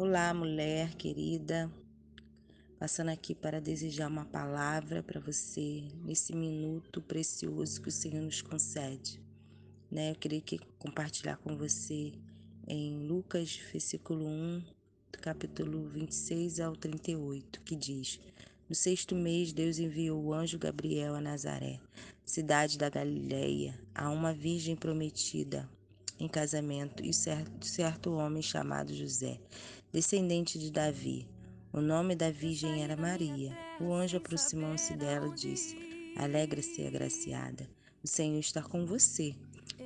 Olá, mulher querida, passando aqui para desejar uma palavra para você nesse minuto precioso que o Senhor nos concede. Né? Eu queria que compartilhar com você em Lucas, versículo 1, capítulo 26 ao 38, que diz: No sexto mês, Deus enviou o anjo Gabriel a Nazaré, cidade da Galileia, a uma virgem prometida em casamento e certo, certo homem chamado José, descendente de Davi. O nome da virgem era Maria. O anjo aproximou-se dela e disse: Alegra-se, agraciada. O Senhor está com você.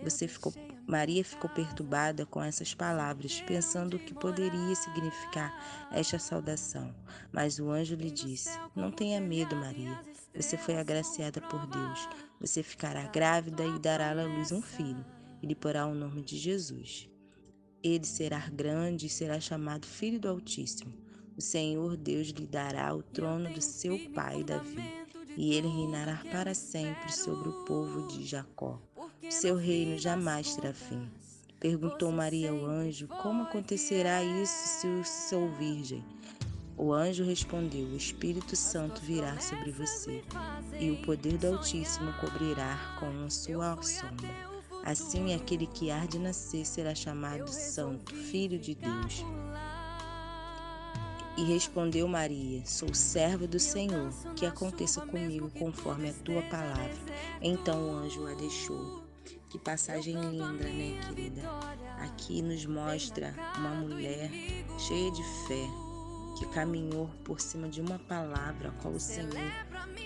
Você ficou Maria ficou perturbada com essas palavras, pensando o que poderia significar esta saudação. Mas o anjo lhe disse: Não tenha medo, Maria. Você foi agraciada por Deus. Você ficará grávida e dará à luz um filho e lhe porá o nome de Jesus. Ele será grande e será chamado Filho do Altíssimo. O Senhor Deus lhe dará o trono do seu pai Davi, e ele reinará para sempre sobre o povo de Jacó. Seu reino jamais terá fim. Perguntou Maria ao anjo: Como acontecerá isso se eu sou virgem? O anjo respondeu: O Espírito Santo virá sobre você, e o poder do Altíssimo cobrirá com a sua sombra. Assim, aquele que há de nascer será chamado Santo, Filho de Deus. E respondeu Maria: Sou servo do Senhor, que aconteça comigo conforme a tua palavra. Então o anjo a deixou. Que passagem linda, né, querida? Aqui nos mostra uma mulher cheia de fé, que caminhou por cima de uma palavra a qual o Senhor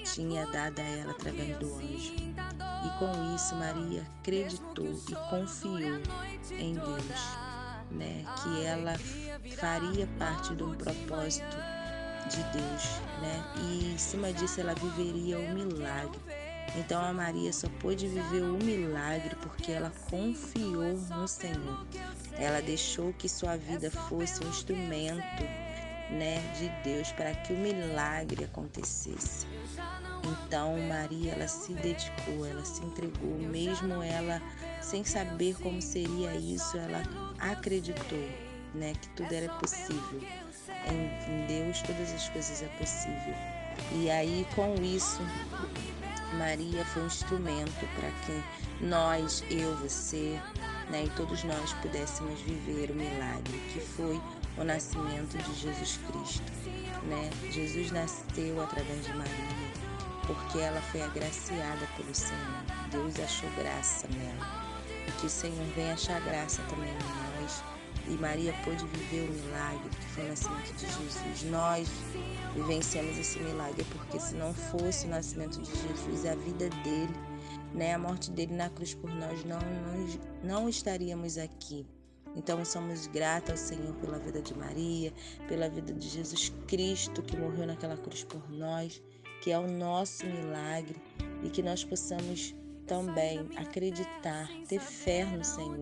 tinha dado a ela através do anjo. E com isso Maria acreditou e confiou em Deus, né, que ela faria parte de um propósito de Deus, né? E em cima disso ela viveria o milagre. Então a Maria só pôde viver o milagre porque ela confiou no Senhor. Ela deixou que sua vida fosse um instrumento né, de Deus para que o milagre acontecesse. Então Maria ela se dedicou, ela se entregou, mesmo ela sem saber como seria isso, ela acreditou, né, que tudo era possível. Em Deus todas as coisas é possível. E aí com isso Maria foi um instrumento para que nós, eu, você, né, e todos nós pudéssemos viver o milagre que foi o nascimento de Jesus Cristo. Né? Jesus nasceu através de Maria, porque ela foi agraciada pelo Senhor. Deus achou graça nela. E que o Senhor venha achar graça também em nós. E Maria pôde viver o milagre que foi o nascimento de Jesus. Nós vivenciamos esse milagre porque se não fosse o nascimento de Jesus, a vida dele, né, a morte dele na cruz por nós, não, não, não estaríamos aqui. Então somos gratos ao Senhor pela vida de Maria, pela vida de Jesus Cristo que morreu naquela cruz por nós, que é o nosso milagre e que nós possamos também acreditar, ter fé no Senhor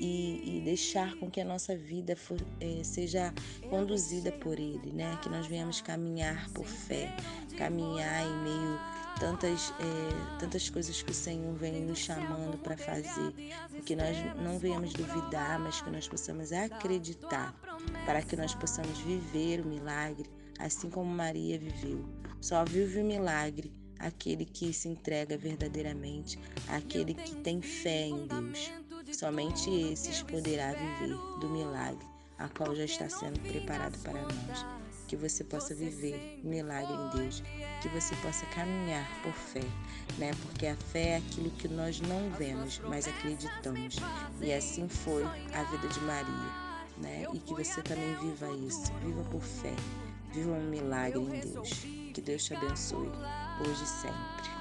e, e deixar com que a nossa vida for, é, seja conduzida por Ele, né? Que nós venhamos caminhar por fé, caminhar em meio tantas, é, tantas coisas que o Senhor vem nos chamando para fazer, que nós não venhamos duvidar, mas que nós possamos acreditar, para que nós possamos viver o milagre, assim como Maria viveu. Só vive o milagre aquele que se entrega verdadeiramente, aquele que tem fé em Deus. Somente esses poderá viver do milagre, a qual já está sendo preparado para nós que você possa viver milagre em Deus, que você possa caminhar por fé, né? Porque a fé é aquilo que nós não vemos, mas acreditamos. E assim foi a vida de Maria, né? E que você também viva isso, viva por fé, viva um milagre em Deus. Que Deus te abençoe hoje e sempre.